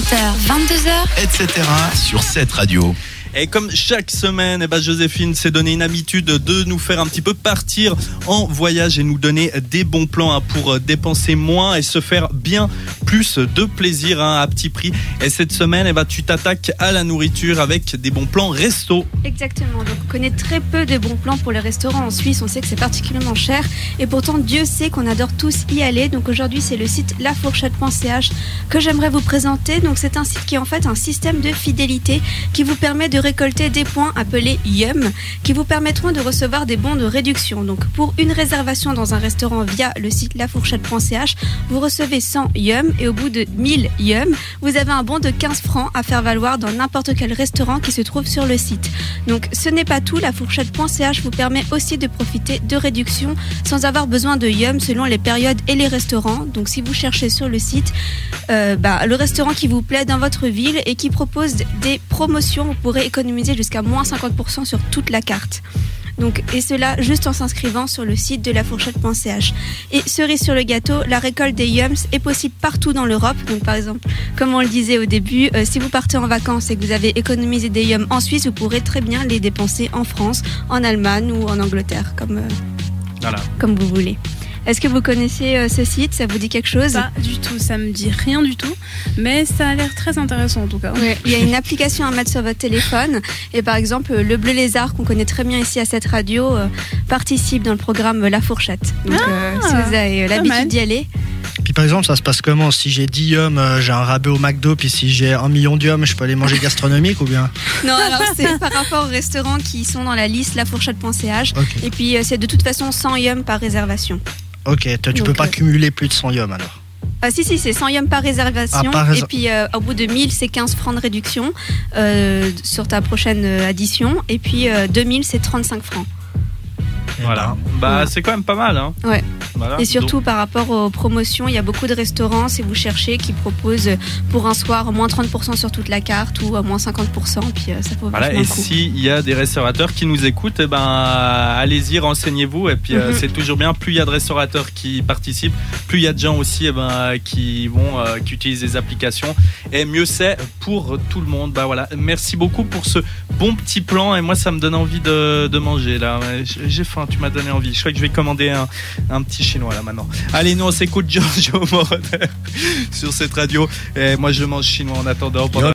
20h, 22h, etc. sur cette radio. Et comme chaque semaine, eh ben Joséphine s'est donné une habitude de nous faire un petit peu partir en voyage et nous donner des bons plans hein, pour dépenser moins et se faire bien plus de plaisir hein, à petit prix. Et cette semaine, eh ben, tu t'attaques à la nourriture avec des bons plans resto. Exactement. Donc on connaît très peu de bons plans pour les restaurants en Suisse. On sait que c'est particulièrement cher. Et pourtant, Dieu sait qu'on adore tous y aller. Donc aujourd'hui, c'est le site lafourchette.ch que j'aimerais vous présenter. Donc c'est un site qui est en fait un système de fidélité qui vous permet de récolter des points appelés YUM qui vous permettront de recevoir des bons de réduction. Donc pour une réservation dans un restaurant via le site lafourchette.ch, vous recevez 100 YUM et au bout de 1000 YUM, vous avez un bon de 15 francs à faire valoir dans n'importe quel restaurant qui se trouve sur le site. Donc ce n'est pas tout, lafourchette.ch vous permet aussi de profiter de réductions sans avoir besoin de YUM selon les périodes et les restaurants. Donc si vous cherchez sur le site euh, bah, le restaurant qui vous plaît dans votre ville et qui propose des promotions, vous pourrez économiser jusqu'à moins 50% sur toute la carte. Donc, et cela juste en s'inscrivant sur le site de la fourchette.ch. Et cerise sur le gâteau, la récolte des yums est possible partout dans l'Europe. Donc par exemple, comme on le disait au début, euh, si vous partez en vacances et que vous avez économisé des yums en Suisse, vous pourrez très bien les dépenser en France, en Allemagne ou en Angleterre, comme, euh, Voilà. comme vous voulez. Est-ce que vous connaissez euh, ce site? Ça vous dit quelque chose? Pas du tout, ça me dit rien du tout, mais ça a l'air très intéressant en tout cas. Ouais, il y a une application à mettre sur votre téléphone. Et par exemple le bleu lézard qu'on connaît très bien ici à cette radio euh, participe dans le programme La Fourchette. Donc euh, si vous avez euh, l'habitude d'y aller, Puis par exemple, ça se passe comment? Si j'ai 10 yums, euh, j'ai un rabais au McDo, puis si j'ai un million d'yums, je peux aller manger gastronomique ou bien? Non alors c'est par rapport aux restaurants qui sont dans la liste lafourchette.ch Ok, et puis euh, c'est de toute façon 100 yums par réservation. Ok, toi tu Donc, peux pas euh, cumuler plus de 100 yums alors. Ah si si c'est 100 yums par réservation Ah, par réser- et puis euh, au bout de 1000 c'est 15 francs de réduction euh, sur ta prochaine addition et puis euh, 2000 c'est 35 francs. Voilà. Bah, c'est quand même pas mal. Hein. Ouais. Voilà. Et surtout par rapport aux promotions, il y a beaucoup de restaurants, si vous cherchez, qui proposent pour un soir moins 30% sur toute la carte ou à moins 50%, puis euh, ça Voilà, et s'il y a des restaurateurs qui nous écoutent, eh ben, allez-y, renseignez-vous. Et puis, euh, Mhm. c'est toujours bien. Plus il y a de restaurateurs qui participent, plus il y a de gens aussi eh ben, qui vont, euh, qui utilisent des applications. Et mieux c'est tout le monde. Bah voilà. Merci beaucoup pour ce bon petit plan. Et moi, ça me donne envie de, manger là. J'ai faim. Tu m'as donné envie. Je crois que je vais commander un, un petit chinois là maintenant. Allez, nous on s'écoute Giorgio Moroder sur cette radio. Et moi, je mange chinois en attendant. pendant